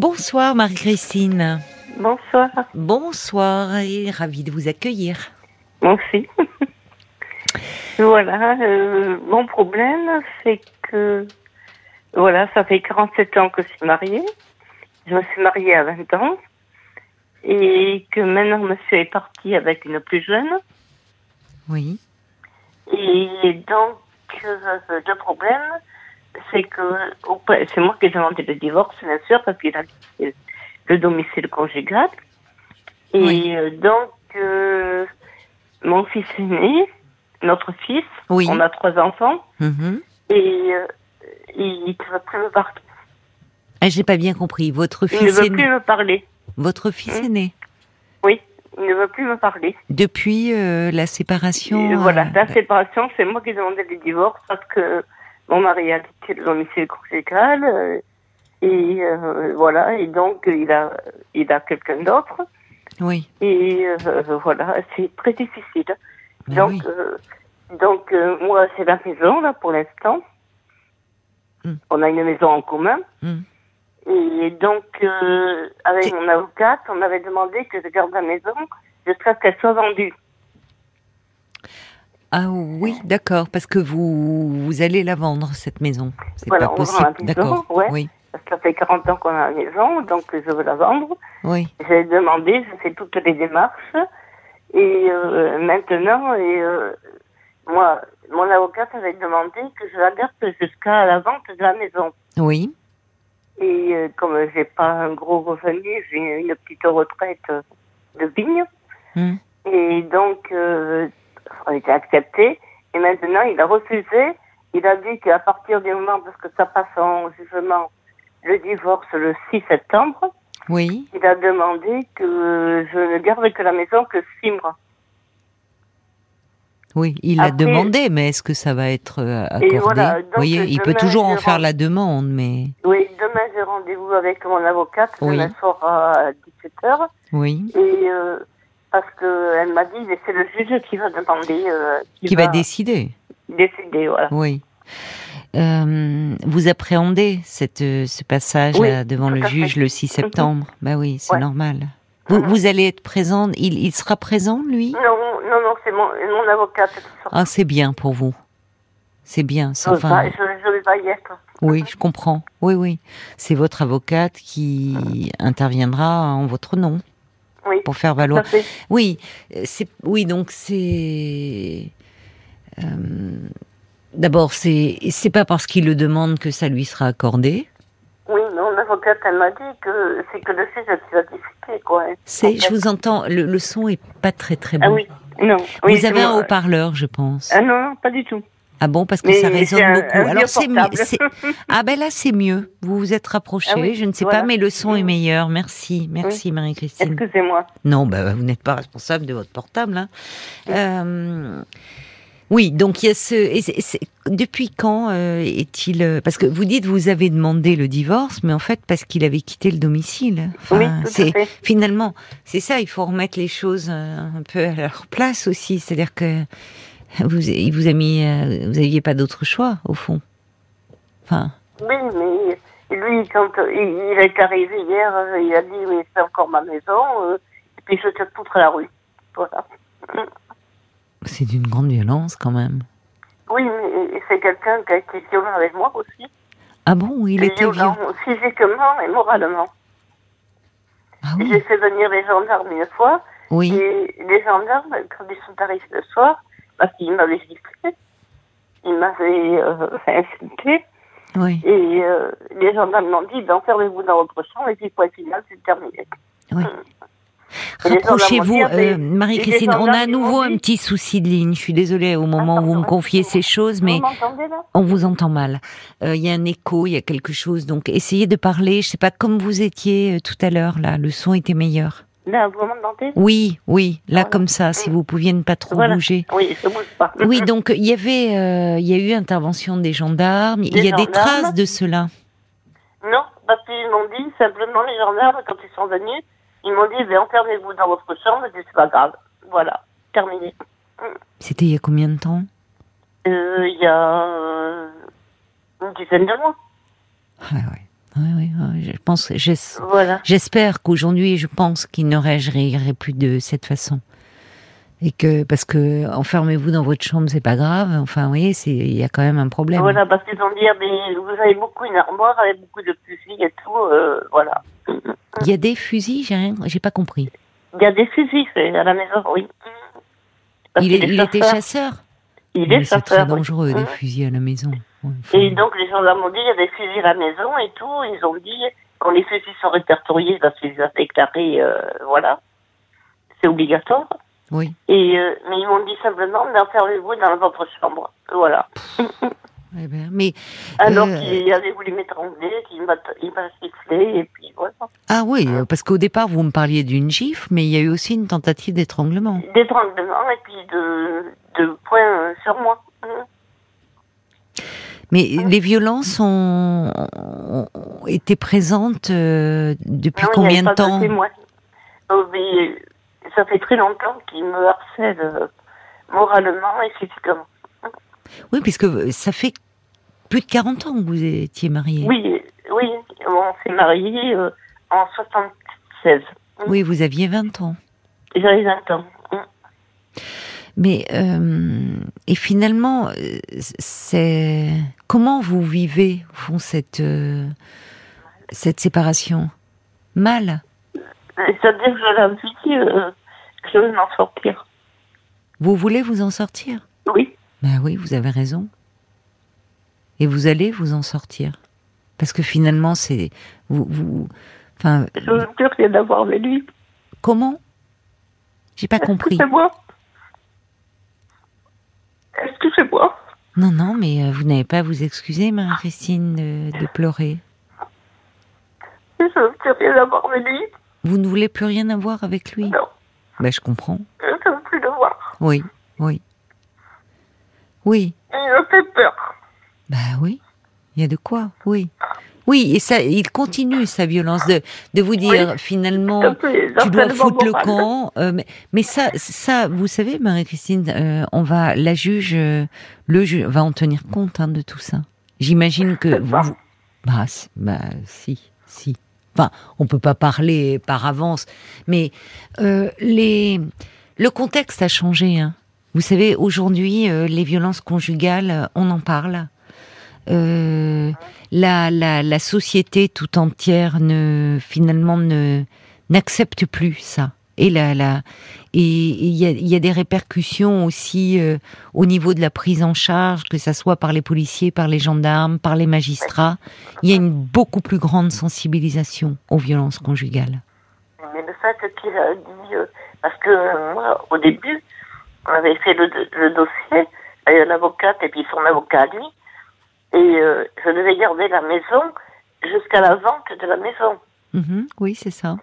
Bonsoir Marie-Christine. Bonsoir. Bonsoir et ravie de vous accueillir. Moi aussi. voilà, euh, mon problème, c'est que, voilà, ça fait 47 ans que je suis mariée. Je me suis mariée à 20 ans. Et que maintenant, monsieur est parti avec une plus jeune. Oui. Et donc, euh, le problème, c'est que c'est moi qui ai demandé le divorce, bien sûr, parce qu'il a le domicile conjugal. Et euh, donc, euh, mon fils est né, notre fils, on a trois enfants, Mhm. et euh, il ne veut plus me parler. Ah, J'ai pas bien compris. Votre Il ne fils veut plus me parler. Votre fils Hmm. est né Oui, il ne veut plus me parler. depuis euh, la séparation. Et voilà, la séparation, c'est moi qui ai demandé le divorce parce que mon mari a quitté le domicile conjugal. euh, et euh, voilà, et donc il a, il a quelqu'un d'autre. Oui. Et euh, voilà, c'est très difficile. Ben donc, oui. euh, donc moi, c'est la maison, là, pour l'instant. Hmm. On a une maison en commun. Hmm. Et donc, euh, avec mon avocate, on avait demandé que je garde la maison jusqu'à ce qu'elle soit vendue. Ah oui, d'accord, parce que vous vous allez la vendre cette maison. C'est Voilà, pas on possible. la maison, D'accord. ouais. Oui. Parce que ça fait 40 ans qu'on a la maison, donc je veux la vendre. Oui. J'ai demandé, je fais toutes les démarches. Et euh, maintenant, et, euh, moi, mon avocate avait demandé que je la garde jusqu'à la vente de la maison. Oui. Et euh, comme j'ai pas un gros revenu, j'ai une petite retraite de vigne. Hmm. Et donc, a été accepté. Et maintenant, il a refusé. Il a dit qu'à partir du moment, parce que ça passe en jugement, le divorce le 6 septembre, Oui. il a demandé que je ne garde que la maison que six mois. Oui. Il a demandé, mais est-ce que ça va être euh, accordé voilà, Vous donc, voyez, il peut toujours en faire la demande, mais Oui, demain, j'ai rendez-vous avec mon avocate, Oui. demain soir à 17h. oui. Et euh, parce qu'elle m'a dit, mais c'est le juge qui va demander. euh, Qui va décider décider, voilà. Oui. Euh, vous appréhendez cette, ce passage Oui, là, devant le juge fait. le 6 septembre? Bah oui, c'est Ouais. normal. Vous, Mhm. vous allez être présente il, il sera présent, lui? Non, non, non, c'est mon, mon avocate. Ah, c'est bien pour vous. C'est bien. Je Enfin, vais pas- vais y être. oui, je comprends. Oui, oui. C'est votre avocate qui interviendra en votre nom Oui, pour faire valoir. Oui, euh, c'est oui donc c'est euh, d'abord c'est c'est pas parce qu'il le demande que ça lui sera accordé. Oui, mon avocate, elle m'a dit que c'est que le juge qui va décider, quoi. C'est je vous entends le, le son est pas très très bon. Ah oui, non. oui, vous avez un moi. haut-parleur, je pense. Ah non, non, pas du tout. Ah bon parce que Mais ça résonne beaucoup. Alors c'est Ah ben là c'est mieux. Vous vous êtes rapproché. Ah oui, je ne sais voilà. pas, mais le son est meilleur. Merci, merci Marie-Christine. Excusez-moi. Non, bah, vous n'êtes pas responsable de votre portable. Hein. Euh, oui, donc il y a ce. et depuis quand euh, est-il euh, Parce que vous dites vous avez demandé le divorce, mais en fait parce qu'il avait quitté le domicile. Enfin, Oui, c'est finalement c'est ça. Il faut remettre les choses un peu à leur place aussi. C'est-à-dire que vous, il vous a mis, euh, vous aviez pas d'autre choix au fond. Enfin, Oui, mais lui, quand il, il est arrivé hier, euh, il a dit, mais c'est encore ma maison, euh, et puis je te poutre à la rue. Voilà. c'est d'une grande violence quand même. Oui, mais c'est quelqu'un qui a été violent avec moi aussi. Ah bon, il était violent violent. physiquement et moralement. Ah J'ai oui, fait venir les gendarmes une fois, oui. et les gendarmes, quand ils sont arrivés le soir, parce qu'ils m'avaient giflé, ils m'avaient euh, insulté, Oui, et euh, les gendarmes m'ont dit, ben, enfermez-vous dans votre chambre, et puis point final, c'est terminé. oui. Gendarmes Rapprochez-vous, ah, euh, Marie-Christine. On a à nouveau un petit souci de ligne. Je suis désolée au moment où vous me confiez ces choses, mais on vous entend mal. Euh, Il y a un écho, il y a quelque chose. Donc essayez de parler. Je sais pas comme vous étiez tout à l'heure. Là, le son était meilleur. Là, Oui, oui. Là, Voilà. comme ça, si vous pouviez ne pas trop Voilà. bouger. Oui, je bouge pas. Oui, donc il y avait, euh, il y a eu intervention des gendarmes. Il y a des traces de cela. Non, parce qu'ils m'ont dit, simplement, les gendarmes, quand ils sont venus, ils m'ont dit, ben, enfermez-vous dans votre chambre, et c'est pas grave. Voilà, terminé. C'était il y a combien de temps? Euh, Il y a euh, une dizaine de mois. Ah ouais. Oui, oui, je pense, Voilà. j'espère qu'aujourd'hui, je pense qu'il ne réagirait plus de cette façon. Et que, parce que, enfermez-vous dans votre chambre, c'est pas grave. Enfin, vous voyez, il y a quand même un problème. Voilà, parce qu'ils ont dit, ah, mais vous avez beaucoup une armoire avec beaucoup de fusils et tout, euh, voilà. Il y a des fusils, j'ai rien, j'ai pas compris. Il y a des fusils à la maison, oui. Parce Il, est- était chasseur. chasseur. Il est c'est très chasseur. oui. dangereux, des Mhm. fusils à la maison. Et donc, les gendarmes ont dit, il y a des fusils à la maison et tout. Ils ont dit, quand les fusils sont répertoriés, parce qu'ils ont déclaré, euh, voilà, c'est obligatoire. oui. Et, euh, mais ils m'ont dit simplement, enfermez-vous dans votre chambre. Voilà. Eh ben, mais Alors Euh. qu'il avait voulu m'étrangler, qu'il m'a il m'a sifflé, et puis voilà. ah oui, euh, parce qu'au départ vous me parliez d'une gifle, mais il y a eu aussi une tentative d'étranglement. D'étranglement et puis de, de poing euh, sur moi. Mais les violences ont, été présentes euh, depuis Non, combien de temps. Oh, mais, ça fait très longtemps qu'il me harcèle euh, moralement et physiquement. Oui, puisque ça fait plus de 40 ans que vous étiez marié. Oui, oui, on s'est mariés euh, en 76. Oui, vous aviez 20 ans. J'avais 20 ans. Mais euh, et finalement, euh, c'est comment vous vivez au fond cette euh, cette séparation? Mal? C'est-à-dire que je la vis, euh, que je veux m'en sortir. Vous voulez vous en sortir? Oui, Ben oui, vous avez raison. Et vous allez vous en sortir. Parce que finalement, c'est. Vous, vous, enfin, je veux plus rien avoir avec lui. comment? J'ai pas compris. Excusez-moi. Non, non, mais euh, vous n'avez pas à vous excuser, Marie-Christine, de, de pleurer. Je veux plus rien avoir avec lui. Vous ne voulez plus rien avoir avec lui? Non, Ben, je comprends. je ne veux plus le voir. Oui, oui. Oui, Il me fait peur. bah oui. Il y a de quoi, oui. Oui, et ça, il continue sa violence de, de vous dire finalement. Tu dois foutre le camp. euh, mais, mais ça, ça, vous savez, Marie-Christine, euh, on va, la juge, euh, le juge va en tenir compte hein, de tout ça. J'imagine que vous, bah, si- bah, si, si. Enfin, on peut pas parler par avance, mais euh, les, le contexte a changé. Hein. Vous savez, aujourd'hui, euh, les violences conjugales, on en parle. Euh, la, la, la société tout entière ne finalement ne n'accepte plus ça. Et la, la, et il y a, y a des répercussions aussi euh, au niveau de la prise en charge, que ça soit par les policiers, par les gendarmes, par les magistrats. Il y a une beaucoup plus grande sensibilisation aux violences conjugales. Mais le fait qu'il a dit, euh, parce que euh, moi, au début, on avait fait le, le dossier avec l'avocate et puis son avocat à lui, et euh, je devais garder la maison jusqu'à la vente de la maison. Mhm, oui, c'est ça.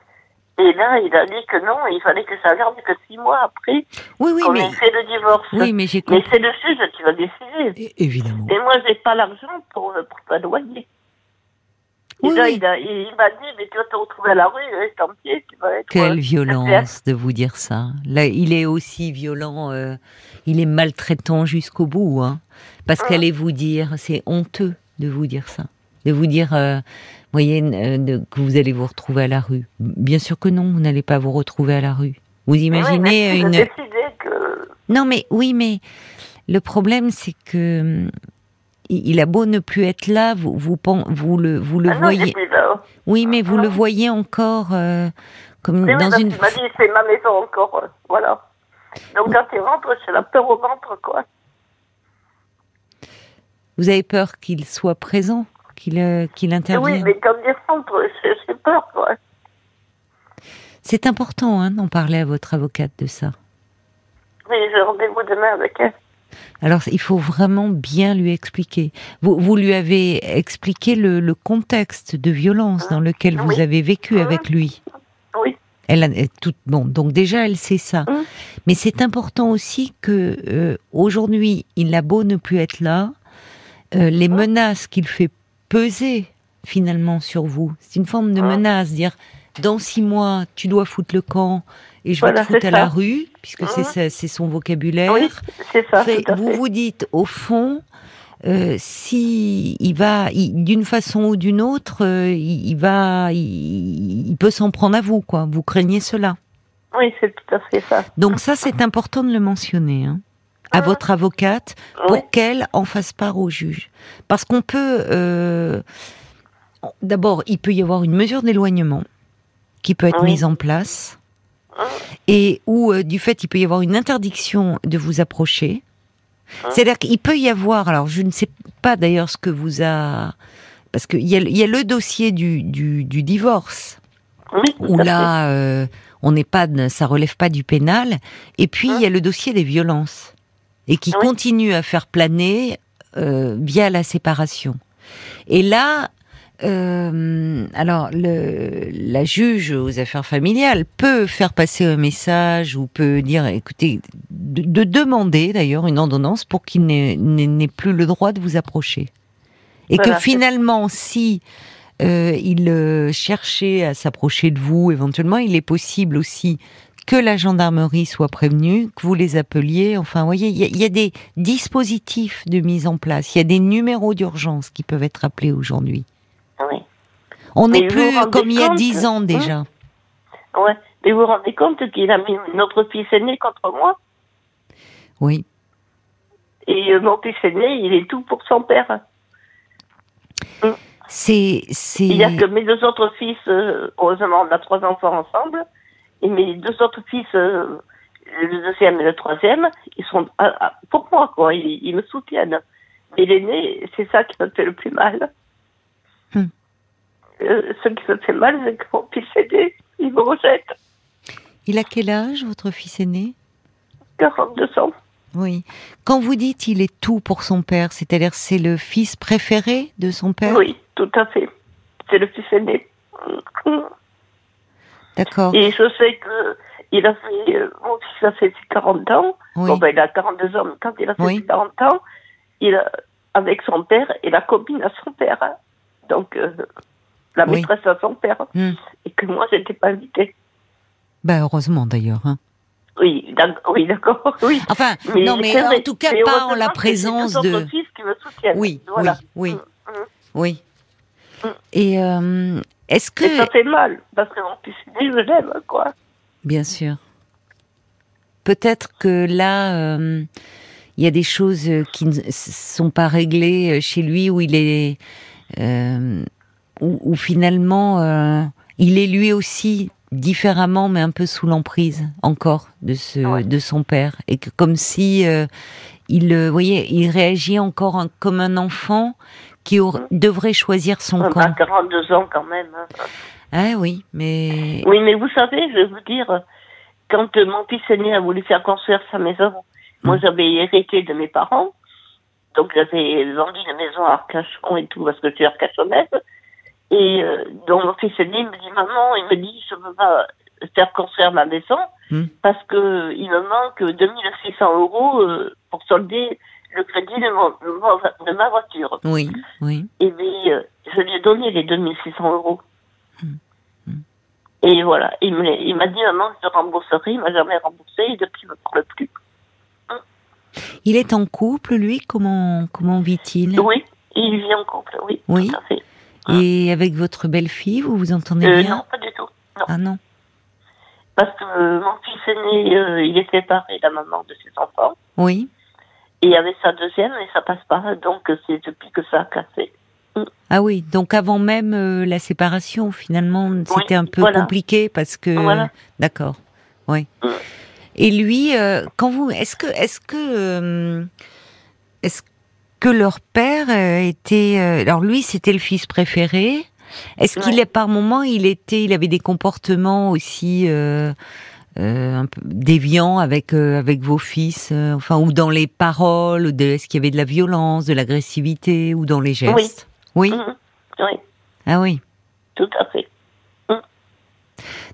Et là, il a dit que non, il fallait que ça garde que six mois après Oui, oui, qu'on mais ait fait le divorce. oui, mais j'ai Mais c'est le juge qui va décider. É- Évidemment. Et moi, j'ai pas l'argent pour, euh, pour pas loyer. Et Oui, là, oui. il, m'a dit, mais tu vas te retrouver à la rue, reste en pied, tu vas être... Quelle euh, violence de vous dire ça. Là, il est aussi violent, euh, il est maltraitant jusqu'au bout, hein. Parce Ah. qu'allez vous dire, c'est honteux de vous dire ça, de vous dire, euh, voyez, euh, de- que vous allez vous retrouver à la rue. Bien sûr que non, vous n'allez pas vous retrouver à la rue. Vous imaginez une. Que... Non, mais oui, mais le problème, c'est que hum, il a beau ne plus être là, vous vous vous le vous le Ah voyez. Oui, mais vous Ah. le voyez encore euh, comme oui, dans une. m'a dit, c'est ma maison encore, euh, voilà. Donc quand il rentre, j'ai la peur au ventre, quoi. Vous avez peur qu'il soit présent, qu'il euh, qu'il intervienne? oui, mais quand il rentre, j'ai j'ai peur, quoi. C'est important hein, d'en parler à votre avocate de ça. Oui, j'ai rendez-vous demain avec elle. Alors, il faut vraiment bien lui expliquer. Vous, vous lui avez expliqué le, le contexte de violence dans lequel vous avez vécu Mhm. avec lui. Oui, Elle a tout bon. Donc déjà, elle sait ça. Mhm. Mais c'est important aussi que euh, aujourd'hui, il a beau ne plus être là, euh, les Mhm. menaces qu'il fait peser finalement sur vous, c'est une forme de Mhm. menace. Dire dans six mois, tu dois foutre le camp et je vais Voilà, te foutre à la rue, puisque c'est Mhm. c'est son vocabulaire. oui, c'est ça, tout à vous fait. vous dites au fond, euh, si il va, d'une façon ou d'une autre, euh, il, va, il, peut s'en prendre à vous, quoi. Vous craignez cela. Oui, c'est tout à fait ça. Donc ça, c'est important de le mentionner. Hein, à ah. votre avocate pour qu'elle en fasse part au juge. Parce qu'on peut, euh, d'abord, il peut y avoir une mesure d'éloignement qui peut être mise en place. Et où du fait il peut y avoir une interdiction de vous approcher. C'est-à-dire qu'il peut y avoir, alors je ne sais pas d'ailleurs ce que vous a, parce qu'il y, a, y a le dossier du, du, divorce, où là, euh, on n'est pas, ça relève pas du pénal, et puis il y a le dossier des violences, et qui continue à faire planer euh, via la séparation. Et là, euh, alors, le, la juge aux affaires familiales peut faire passer un message ou peut dire, écoutez, de, demander d'ailleurs une ordonnance pour qu'il n'ait plus le droit de vous approcher. Et que finalement, si euh, il euh, cherchait à s'approcher de vous, éventuellement, il est possible aussi que la gendarmerie soit prévenue, que vous les appeliez. Enfin, vous voyez, il y, y, a des dispositifs de mise en place, il y a des numéros d'urgence qui peuvent être appelés aujourd'hui. On n'est plus comme il y a dix ans déjà. Hein ouais. Mais vous vous rendez compte qu'il a mis notre fils aîné contre moi Oui. Et euh, mon fils aîné, il est tout pour son père. Hum. C'est, c'est. Il y a que mes deux autres fils, euh, heureusement, on a trois enfants ensemble, et mes deux autres fils, euh, le deuxième et le troisième, ils sont pour moi, quoi. Ils, ils me soutiennent. Mais l'aîné, c'est ça qui me fait le plus mal. Euh, ce qui me fait mal, c'est que mon fils aîné, il me rejette. Il a quel âge, votre fils aîné? 42 ans. Oui. Quand vous dites il est tout pour son père, c'est-à-dire c'est le fils préféré de son père? Oui, tout à fait. C'est le fils aîné. D'accord. Et je sais que il a fait, euh, mon fils a fait 40 ans. Bon, ben, il a 42 ans, mais quand il a fait 40 ans, il a, avec son père et la copine à son père. Hein. Donc, euh, la maîtresse à son père, hmm. et que moi, je n'étais pas invitée. Ben, heureusement d'ailleurs. Hein. Oui, d'accord, oui. Enfin, non, mais en tout cas, pas en la présence de. fils qui me soutiennent. Oui, voilà. oui, oui, hmm, hmm. oui. Et euh, est-ce que. ça fait mal, parce que mon fils je l'aime, quoi. Bien sûr. Peut-être que là, euh, il y a des choses qui ne sont pas réglées chez lui, où il est. Euh, où, finalement euh, il est lui aussi différemment, mais un peu sous l'emprise encore de ce de son père, et que comme si euh, il, euh, voyez, il réagit encore comme un enfant qui mmh. devrait choisir son camp. A 42 ans quand même. Hein. Ah oui, mais. Oui, mais vous savez, je vais vous dire, quand mon fils aîné a voulu faire construire sa maison, moi mmh. j'avais hérité de mes parents, donc j'avais vendu la maison à Arcachon et tout parce que je suis arcachonnaise. Et euh, donc mon fils aîné me dit maman, il me dit je veux pas faire construire ma maison hmm. parce que il me manque 2600 euros euh, pour solder le crédit de, de, ma voiture. Oui, oui. Et euh, je lui ai donné les 2600 euros. Hmm. Hmm. Et voilà, il m'a dit maman, je te rembourserai, il m'a jamais remboursé et depuis il me parle plus. Il est en couple, lui? Comment comment vit-il? Oui, il vit en couple, oui. Oui. Tout à fait. Et avec votre belle-fille, vous vous entendez euh, bien? Non, pas du tout. Ah non Parce que euh, mon fils aîné, euh, il est séparé de la maman de ses enfants. Oui. Et il y avait sa deuxième, et ça passe pas. Donc c'est depuis que ça a cassé. Mm. Ah oui, donc avant même la séparation, finalement, c'était un peu compliqué parce que. Voilà. D'accord. Oui. Mm. Et lui, quand vous, est-ce que, est-ce que, est-ce que leur père euh, était. Euh, alors lui, c'était le fils préféré. Est-ce qu'il est par moment, il était, il avait des comportements aussi euh, un peu déviants avec avec vos fils, enfin ou dans les paroles, est-ce qu'il y avait de la violence, de l'agressivité ou dans les gestes? Oui. Oui? Mhm. oui. Ah oui. Tout à fait.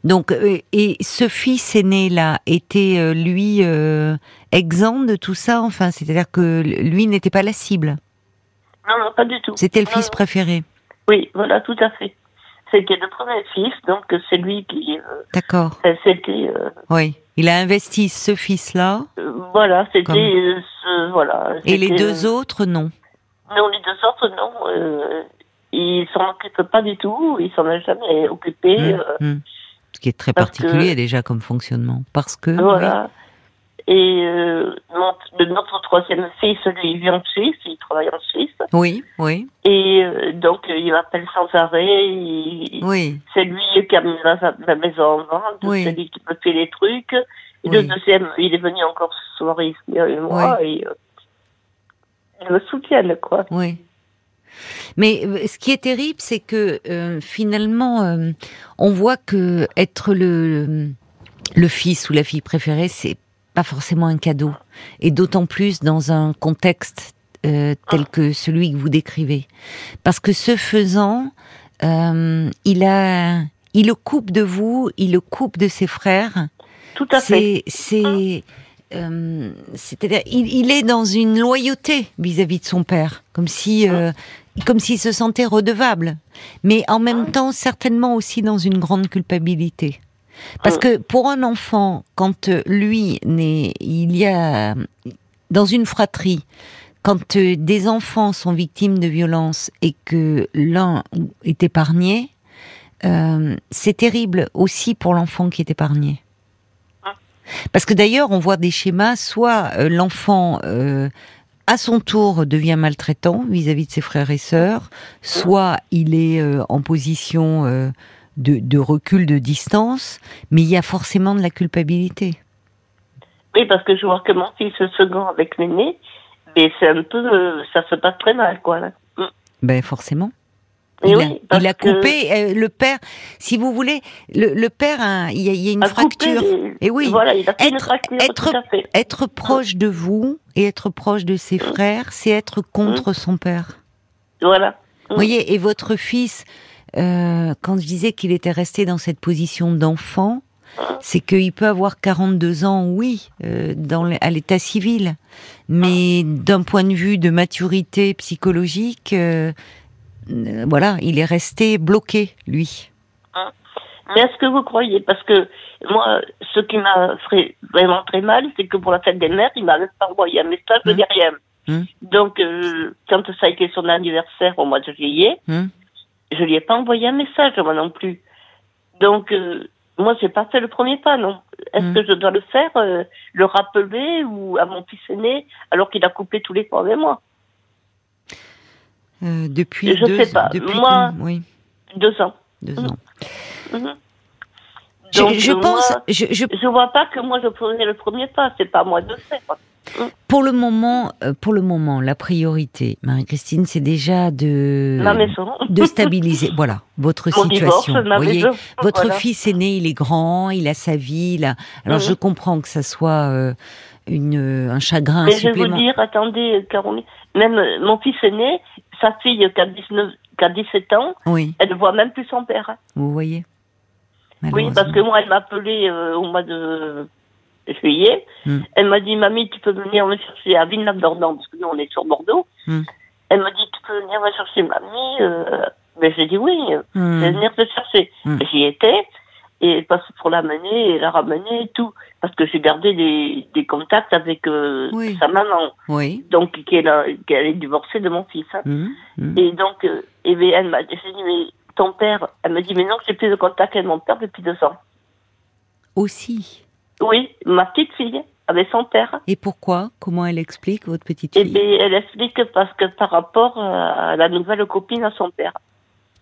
Donc, euh, et ce fils aîné là était euh, lui euh, exempt de tout ça, enfin, c'est-à-dire que lui n'était pas la cible? Non, non, pas du tout. C'était le fils préféré? Oui, voilà, tout à fait. C'était le premier fils, donc c'est lui qui. D'accord. C'était. oui, il a investi ce fils-là. voilà, c'était voilà. Et les deux autres, non? Non, les deux autres, non. Ils s'en occupent pas du tout. Ils s'en ont jamais occupé. Mmh, mmh. Qui est très parce que- particulier déjà comme fonctionnement. Parce que. Voilà. Et euh, le- notre troisième fils, lui, il vit en Suisse, il travaille en Suisse. Oui, oui, Et euh, donc, euh, il m'appelle sans arrêt. il- oui. C'est lui qui a mis la, la maison en vente, Oui. c'est lui qui me fait les trucs. Et Oui. le deuxième, il est venu encore ce soir ici avec moi. Et, euh, ils me soutiennent, quoi. Oui. Mais euh, ce qui est terrible, c'est que euh, finalement, euh, on voit que être le le fils ou la fille préférée, c'est pas forcément un cadeau, et d'autant plus dans un contexte euh, tel que celui que vous décrivez, parce que ce faisant, il a, il le coupe de vous, il le coupe de ses frères. Tout à fait. C'est, c'est, euh, c'est-à-dire, il, il est dans une loyauté vis-à-vis de son père, comme si, euh, comme s'il se sentait redevable, mais en même temps certainement aussi dans une grande culpabilité. Parce que pour un enfant, quand euh, lui il y a dans une fratrie, quand euh, des enfants sont victimes de violences et que l'un est épargné, euh, c'est terrible aussi pour l'enfant qui est épargné. Parce que d'ailleurs, on voit des schémas, soit l'enfant euh, à son tour devient maltraitant vis-à-vis de ses frères et sœurs, soit il est euh, en position euh, de, de recul, de distance, mais il y a forcément de la culpabilité. Oui, parce que je vois que mon fils second avec l'aîné, mais c'est un peu, euh, ça se passe très mal, quoi. Là. Ben forcément. Et il, oui, a, il coupé euh, le père. Si vous voulez, le, le père, il y a, il y a une a fracture. Et oui, Voilà, il a fait une être- fracture, être- tout à fait. Être proche de vous et être proche de ses frères, c'est être contre son père. Voilà. Vous voyez, et votre fils, euh, quand je disais qu'il était resté dans cette position d'enfant, c'est qu'il peut avoir 42 ans, oui, euh, dans à l'état civil, mais d'un point de vue de maturité psychologique, euh, euh, voilà, il est resté bloqué, lui. Mais est-ce que vous croyez? Parce que moi, ce qui m'a fait vraiment très mal, c'est que pour la fête des mères, il m'a pas envoyé un message de Mhm. rien. Mhm. Donc, euh, quand ça a été son anniversaire au mois de juillet, Hein je lui ai pas envoyé un message, moi non plus. Donc, euh, moi, j'ai pas fait le premier pas, non. Est-ce que je dois le faire, euh, le rappeler ou à mon fils aîné, alors qu'il a coupé tous les points avec moi? Euh, depuis Je deux, sais pas. Depuis Moi- oui, Deux ans. deux Mhm. ans. Mhm. Je, Donc, je pense, moi, je, je je vois pas que moi je prenais le premier pas, c'est pas à moi de faire. Pour le moment, euh, pour le moment, la priorité, Marie-Christine, c'est déjà de de stabiliser, voilà, votre Mon situation. voyez, votre Voilà. fils aîné, il est grand, il a sa vie. a- Alors je comprends que ça soit euh, une un chagrin Mais je vais vous dire, attendez, Caroline, même mon fils aîné, sa fille qui a, 19, qui a 17 ans, Oui, elle ne voit même plus son père. vous voyez. Oui, parce que moi, elle m'a appelé euh, au mois de juillet. Hmm. Elle m'a dit, mamie, tu peux venir me chercher à Villeneuve-d'Ornon, parce que nous, on est sur Bordeaux. Hmm. Elle m'a dit, tu peux venir me chercher, mamie. Euh... Mais j'ai dit oui, euh, Hmm. je vais venir te chercher. J'y étais, et parce pour l'amener et la ramener et tout. Parce que j'ai gardé des, des contacts avec euh, Oui. sa maman, Oui. donc qui est, qui est divorcée de mon fils. hein. Hmm, hmm. Et donc, euh, et bien, elle m'a dit, mais ton père, elle me dit, mais non, j'ai plus de contact avec mon père depuis deux ans. Aussi. Oui, ma petite fille, avec son père. Et pourquoi? Comment elle explique votre petite Et fille? bien, elle explique parce que par rapport à la nouvelle copine à son père.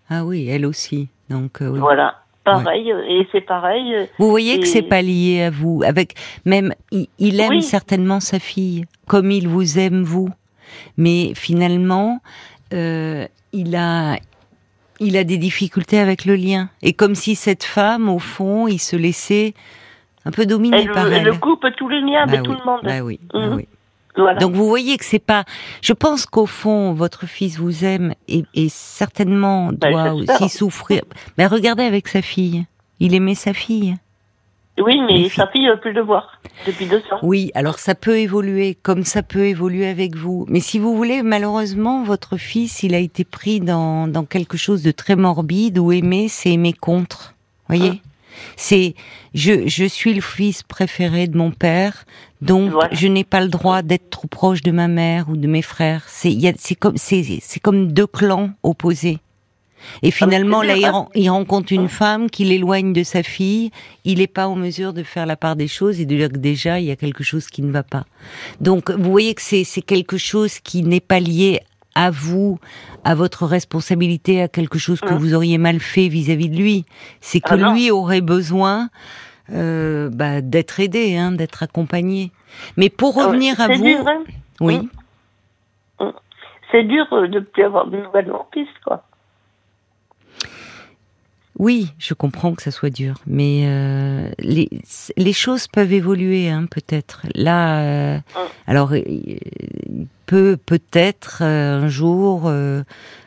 Ah oui, elle aussi. Donc euh, oui. Voilà. Pareil, euh, et c'est pareil. euh, Vous voyez que Et- c'est pas lié à vous. Avec même, il, il aime Oui. certainement sa fille, comme il vous aime vous. Mais finalement, euh, il a, il a des difficultés avec le lien. Et comme si cette femme, au fond, il se laissait un peu dominer Elle, par elle elle. coupe tous les liens Bah avec oui, tout le monde. bah oui, bah Mhm. oui. Voilà. Donc vous voyez que c'est pas. Je pense qu'au fond, votre fils vous aime et, et certainement Bah, doit aussi souffrir. Mais regardez avec sa fille. Il aimait sa fille. oui, mais sa fille ne veut plus le voir depuis deux ans. Oui, alors ça peut évoluer, comme ça peut évoluer avec vous. Mais si vous voulez, malheureusement, votre fils, il a été pris dans, dans quelque chose de très morbide où aimer, c'est aimer contre. Voyez? C'est je je suis le fils préféré de mon père, donc Voilà. je n'ai pas le droit d'être trop proche de ma mère ou de mes frères. C'est comme c'est c'est comme deux clans opposés. Et finalement, c'est là, il, hein. il rencontre une femme qui l'éloigne de sa fille. Il n'est pas en mesure de faire la part des choses et de dire que déjà, il y a quelque chose qui ne va pas. Donc, vous voyez que c'est c'est quelque chose qui n'est pas lié à vous, à votre responsabilité, à quelque chose que Hum. vous auriez mal fait vis-à-vis de lui. C'est que Ah lui aurait besoin euh, bah, d'être aidé, hein, d'être accompagné. Mais pour Ah revenir à vous, dur, hein. oui. Hum. C'est dur euh, de plus avoir de nouvelles fils, quoi. Oui, je comprends que ça soit dur, mais euh, les, les choses peuvent évoluer, hein, peut-être. Là, euh, alors, il peut peut-être euh, un jour euh,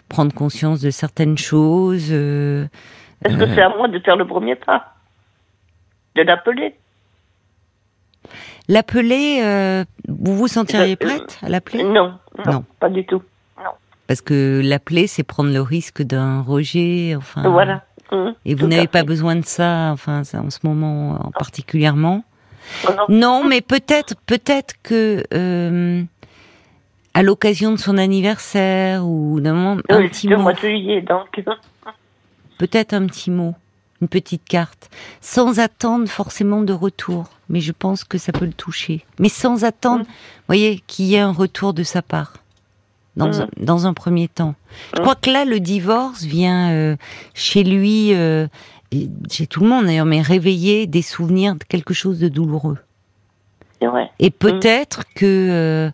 prendre conscience de certaines choses. euh, Est-ce que c'est à moi de faire le premier pas? De l'appeler? L'appeler, euh, vous vous sentiriez prête à l'appeler? non, non, Non. pas du tout. Parce que l'appeler, c'est prendre le risque d'un rejet, enfin. Voilà. Hum, Et vous n'avez pas besoin de ça, enfin, ça, en ce moment en particulièrement. Oh, non. Non, mais peut-être, peut-être que euh, à l'occasion de son anniversaire ou d'un moment, un Oui, petit le mot, mois de juillet, donc. peut-être un petit mot, une petite carte, sans attendre forcément de retour. Mais je pense que ça peut le toucher. Mais sans attendre, Mm. vous voyez, qu'il y ait un retour de sa part. Dans, Mm. un, dans un premier temps. Je Mm. crois que là, le divorce vient euh, chez lui, euh, et chez tout le monde d'ailleurs, mais réveiller des souvenirs de quelque chose de douloureux. C'est vrai. Et peut-être que euh,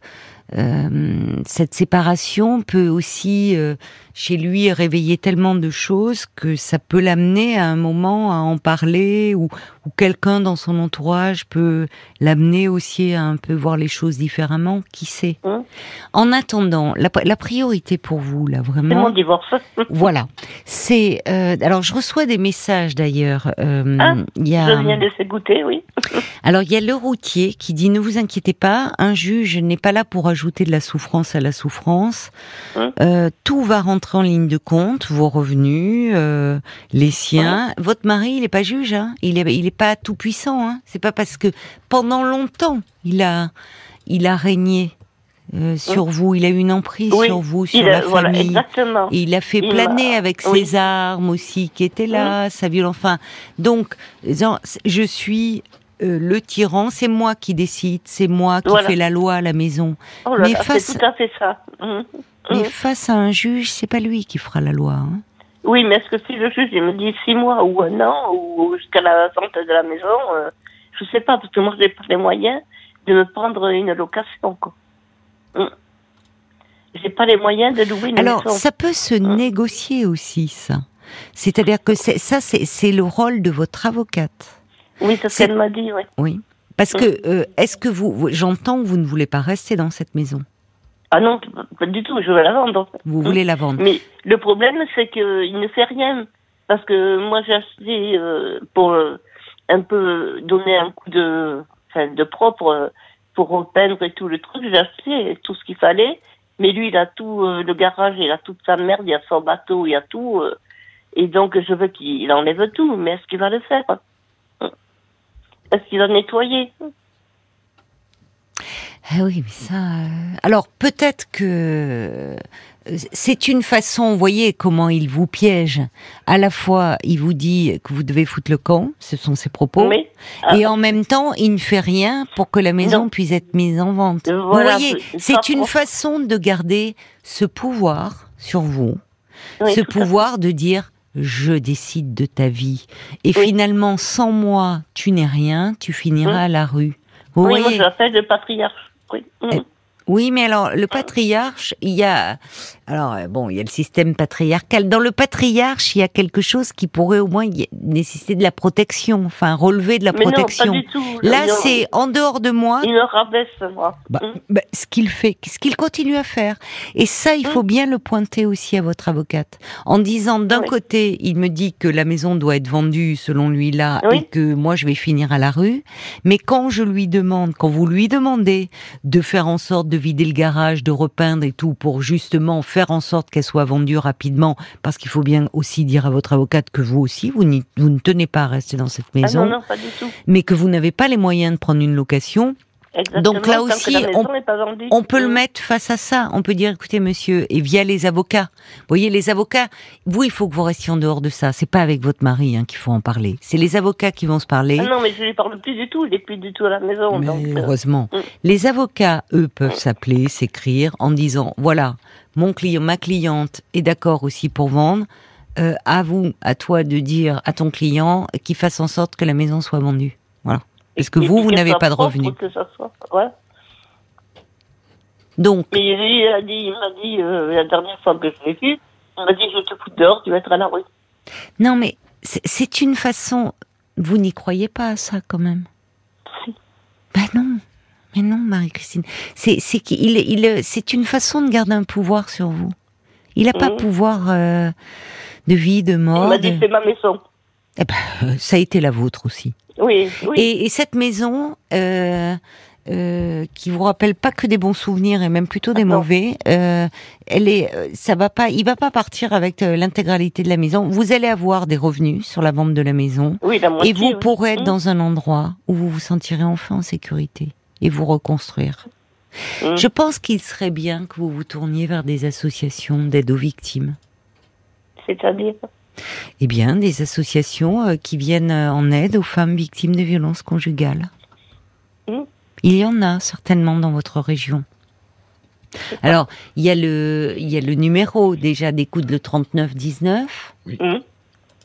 cette séparation peut aussi, euh, chez lui, réveiller tellement de choses que ça peut l'amener à un moment à en parler ou, ou quelqu'un dans son entourage peut l'amener aussi à un peu voir les choses différemment. Qui sait Hum. En attendant, la, la priorité pour vous, là, C'est vraiment, mon divorce. voilà, c'est... euh, alors, je reçois des messages, d'ailleurs. euh, Ah, il y a... Je viens de laisser goûter, oui. Alors il y a le routier qui dit ne vous inquiétez pas, un juge n'est pas là pour ajouter de la souffrance à la souffrance. Euh, tout va rentrer en ligne de compte, vos revenus, euh, les siens. Votre mari, il n'est pas juge, hein il est, il est pas tout puissant. Hein c'est pas parce que pendant longtemps il a, il a régné euh, sur vous, il a eu une emprise Oui, sur vous, sur Il la a- famille. Et il a fait Il planer avec oui. ses armes aussi qui étaient là, sa violence. Enfin, donc, je suis euh, le tyran, c'est moi qui décide, c'est moi qui Voilà. fais la loi à la maison. Oh là mais là, face- tout à fait ça. Hum. Mais Hum. face à un juge, c'est pas lui qui fera la loi. hein. Oui, mais est-ce que si le juge il me dit six mois ou un an ou jusqu'à la vente de la maison, euh, je sais pas, parce que moi j'ai pas les moyens de me prendre une location. Quoi. Hum. J'ai pas les moyens de louer une Alors, maison. ça peut se négocier aussi, ça. C'est-à-dire que ça, c'est le rôle de votre avocate. Oui, c'est ce qu'elle m'a dit, oui. Oui. Parce que, euh, est-ce que vous, j'entends que vous ne voulez pas rester dans cette maison? Ah non, pas- du tout, je vais la vendre. Vous voulez la vendre. Mais le problème, c'est qu'il ne fait rien. Parce que moi, j'ai acheté euh, pour euh, un peu donner un coup de, de propre pour repeindre et tout le truc. J'ai acheté tout ce qu'il fallait. Mais lui, il a tout, le garage, il a toute sa merde, il a son bateau, il a tout. et donc, je veux qu'il enlève tout. Mais est-ce qu'il va le faire? Est-ce qu'il va nettoyer Ah oui, mais ça. euh, Alors peut-être que euh, c'est une façon, vous voyez comment il vous piège. À la fois, il vous dit que vous devez foutre le camp, ce sont ses propos, Oui. et en même temps, il ne fait rien pour que la maison Non. puisse être mise en vente. Vous voyez, c'est- une façon de garder ce pouvoir sur vous, Oui, ce pouvoir de dire je décide de ta vie. Et Oui. finalement, sans moi, tu n'es rien, tu finiras Hum. à la rue. Vous Oui, moi, voyez je l'appelle le patriarche. Oui. Hum. Eh, Oui, mais alors le patriarche, il y a alors euh, bon, il y a le système patriarcal. Dans le patriarche, il y a quelque chose qui pourrait au moins nécessiter de la protection, enfin relever de la Mais non, protection. pas du tout. Là, c'est en dehors de moi. Il me rabaisse, moi. Bah, Hum. bah, ce qu'il fait, ce qu'il continue à faire. Et ça, il faut bien le pointer aussi à votre avocate. En disant, d'un Oui. côté, il me dit que la maison doit être vendue selon lui là, Oui. et que moi je vais finir à la rue. Mais quand je lui demande, quand vous lui demandez de faire en sorte de vider le garage, de repeindre et tout, pour justement faire faire en sorte qu'elle soit vendue rapidement, parce qu'il faut bien aussi dire à votre avocate que vous aussi, vous, vous ne tenez pas à rester dans cette Ah maison, non, non, pas du tout. mais que vous n'avez pas les moyens de prendre une location, Exactement, Donc là aussi, on- peut le Mm. mettre face à ça. On peut dire, écoutez, monsieur, et via les avocats. Vous voyez, les avocats, vous, il faut que vous restiez en dehors de ça. C'est pas avec votre mari hein, qu'il faut en parler. C'est les avocats qui vont se parler. Ah non, mais je lui parle plus du tout, il est plus du tout à la maison. Mais donc, euh, heureusement. mm. Les avocats, eux, peuvent s'appeler, s'écrire en disant voilà, mon client, ma cliente est d'accord aussi pour vendre. Euh, à vous, à toi de dire à ton client qu'il fasse en sorte que la maison soit vendue. Voilà. Parce que vous, vous n'avez pas de revenus. que ça soit- ouais. Donc, Mais lui, il a dit, il m'a dit, euh, la dernière fois que je l'ai vu, il m'a dit, je te fous dehors, tu vas être à la rue. non, mais c'est- une façon. Vous n'y croyez pas à ça, quand même Si. Ben non. Mais non, Marie-Christine. C'est qu'il il, c'est une façon de garder un pouvoir sur vous. Il n'a pas Mhm. pouvoir euh, de vie, de Il mort. m'a dit, de- c'est ma maison. Eh ben, euh, ça a été la vôtre aussi. Oui, oui. Et, et cette maison, euh, euh, qui vous rappelle pas que des bons souvenirs et même plutôt des Ah mauvais, euh, elle est, euh, ça va pas, il va pas partir avec euh, l'intégralité de la maison. Vous allez avoir des revenus sur la vente de la maison oui, la moitié. et vous oui. pourrez être Mm. dans un endroit où vous vous sentirez enfin en sécurité et vous reconstruire. Mm. Je pense qu'il serait bien que vous vous tourniez vers des associations d'aide aux victimes. C'est-à-dire? Eh bien, des associations euh, qui viennent euh, en aide aux femmes victimes de violences conjugales. Mm. Il y en a certainement dans votre région. Alors, il y a le, il y a le numéro déjà d'écoute le 3919. Hum.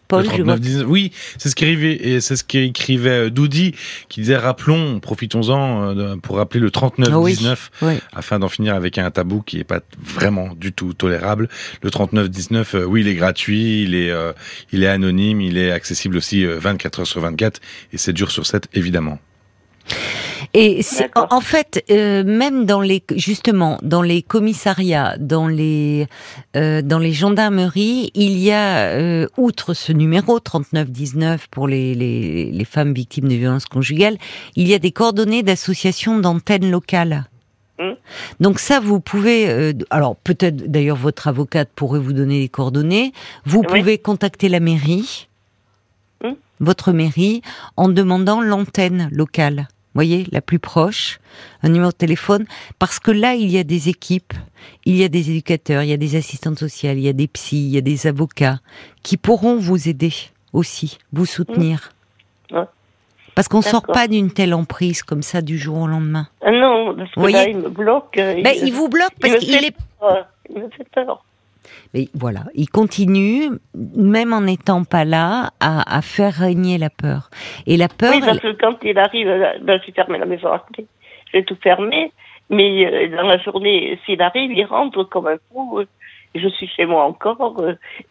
Paul, Le je vois. 39, 19, oui, c'est ce qu'écrivait et c'est ce qu'écrivait euh, Doudi qui disait rappelons, profitons-en euh, pour rappeler le 39 Ah oui. 19 Oui. afin d'en finir avec un tabou qui est pas vraiment du tout tolérable. Le 39 19 euh, oui, il est gratuit, il est euh, il est anonyme, il est accessible aussi euh, 24 heures sur 24 et 7 jours sur 7 évidemment. Et c'est- en, fait, euh, même dans les justement dans les commissariats, dans les euh, dans les gendarmeries, il y a euh, outre ce numéro 3919 pour les, les les femmes victimes de violences conjugales, il y a des coordonnées d'associations d'antennes locales. Mm. Donc ça, vous pouvez. euh, alors peut-être d'ailleurs votre avocate pourrait vous donner les coordonnées. Vous Oui. pouvez contacter la mairie, Mm. votre mairie, en demandant l'antenne locale. Voyez, la plus proche, un numéro de téléphone, parce que là, il y a des équipes, il y a des éducateurs, il y a des assistantes sociales, il y a des psys, il y a des avocats qui pourront vous aider aussi, vous soutenir. Mm. Ouais. Parce qu'on sort pas d'une telle emprise comme ça du jour au lendemain. Ah non, parce que Voyez là, il me bloque. euh, Ben, il vous bloque parce qu'il est peur. Il me fait peur. Mais voilà, il continue, même en n'étant pas là, à, à faire régner la peur. Et la peur, Oui, parce que quand il arrive, euh, ben, j'ai fermé la maison à clé. J'ai tout fermé. Mais euh, dans la journée, s'il arrive, il rentre comme un fou. euh, Je suis chez moi encore.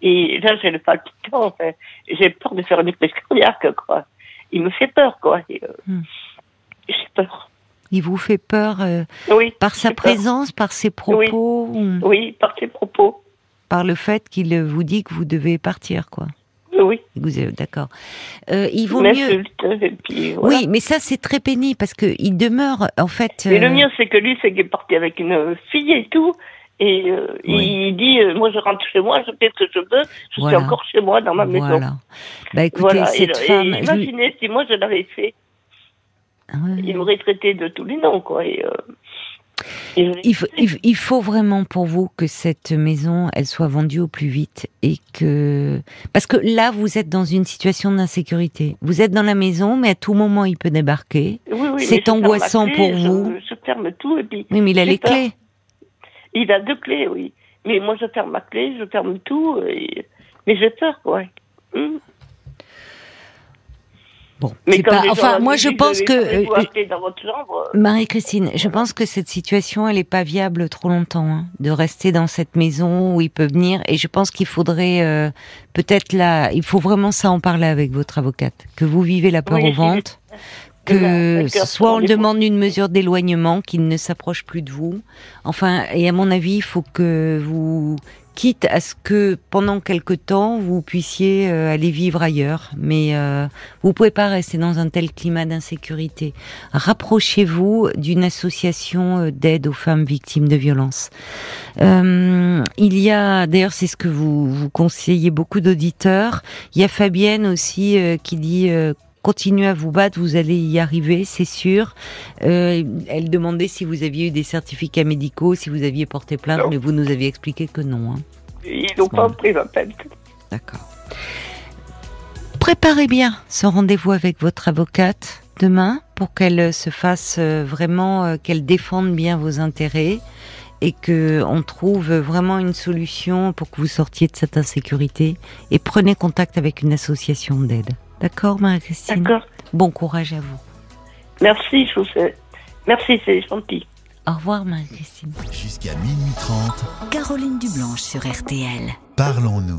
Et là, j'ai le palpitant. Enfin, j'ai peur de faire une crise cardiaque, quoi. Il me fait peur, quoi. Hmm. J'ai peur. il vous fait peur euh, Oui, par sa peur. présence, par ses propos, ou Oui, par ses propos. Par le fait qu'il vous dit que vous devez partir, quoi. Oui, Vous êtes d'accord. Euh, il vaut mieux. m'insulte. Et puis, voilà. Oui, mais ça c'est très pénible parce que il demeure en fait. Et le euh, mieux, c'est que lui, c'est qu'il est parti avec une fille et tout. Et euh, Oui. il dit, euh, moi, je rentre chez moi, je fais ce que je veux, je Voilà. suis encore chez moi, dans ma maison. Voilà. Bah écoutez, Voilà. cette et, femme. et je lui- imaginez si moi, je l'avais fait. Ah ouais. Il m'aurait traité de tous les noms, quoi. Et, euh, Il faut, il vraiment pour vous que cette maison, elle soit vendue au plus vite et que parce que là, vous êtes dans une situation d'insécurité. Vous êtes dans la maison, mais à tout moment, il peut débarquer. Oui, oui, mais c'est angoissant clé, pour je- vous. Je ferme tout et puis Oui, mais il a les peur. clés. il a deux clés, oui. Mais moi, je ferme ma clé, je ferme tout. Et... Mais j'ai peur, quoi. Hum. Bon, Mais pas. Enfin, moi, je pense que euh. Marie-Christine, je pense que cette situation, elle est pas viable trop longtemps, hein, de rester dans cette maison où il peut venir. Et je pense qu'il faudrait euh, peut-être là, il faut vraiment ça en parler avec votre avocate, que vous vivez la peur Oui, au ventre, que soit on le demande une mesure d'éloignement, qu'il ne s'approche plus de vous. Enfin, et à mon avis, il faut que vous quitte à ce que pendant quelque temps vous puissiez euh, aller vivre ailleurs. Mais euh, vous pouvez pas rester dans un tel climat d'insécurité. Rapprochez-vous d'une association euh, d'aide aux femmes victimes de violences. Euh, il y a, d'ailleurs, c'est ce que vous, vous conseillez beaucoup d'auditeurs. Il y a Fabienne aussi qui dit continuez à vous battre, vous allez y arriver, c'est sûr. Euh, elle demandait si vous aviez eu des certificats médicaux, si vous aviez porté plainte, Non. mais vous nous aviez expliqué que non. hein. Ils n'ont pas pris ma peine. D'accord. Préparez bien ce rendez-vous avec votre avocate demain pour qu'elle euh, se fasse euh, vraiment, qu'elle défende bien vos intérêts et que on trouve vraiment une solution pour que vous sortiez de cette insécurité et prenez contact avec une association d'aide. D'accord, Marie-Christine D'accord. Bon courage à vous. Merci, je vous sais. Merci, c'est gentil. Au revoir, Marie-Christine. Jusqu'à minuit 30, Caroline Dublanche sur RTL. parlons-nous.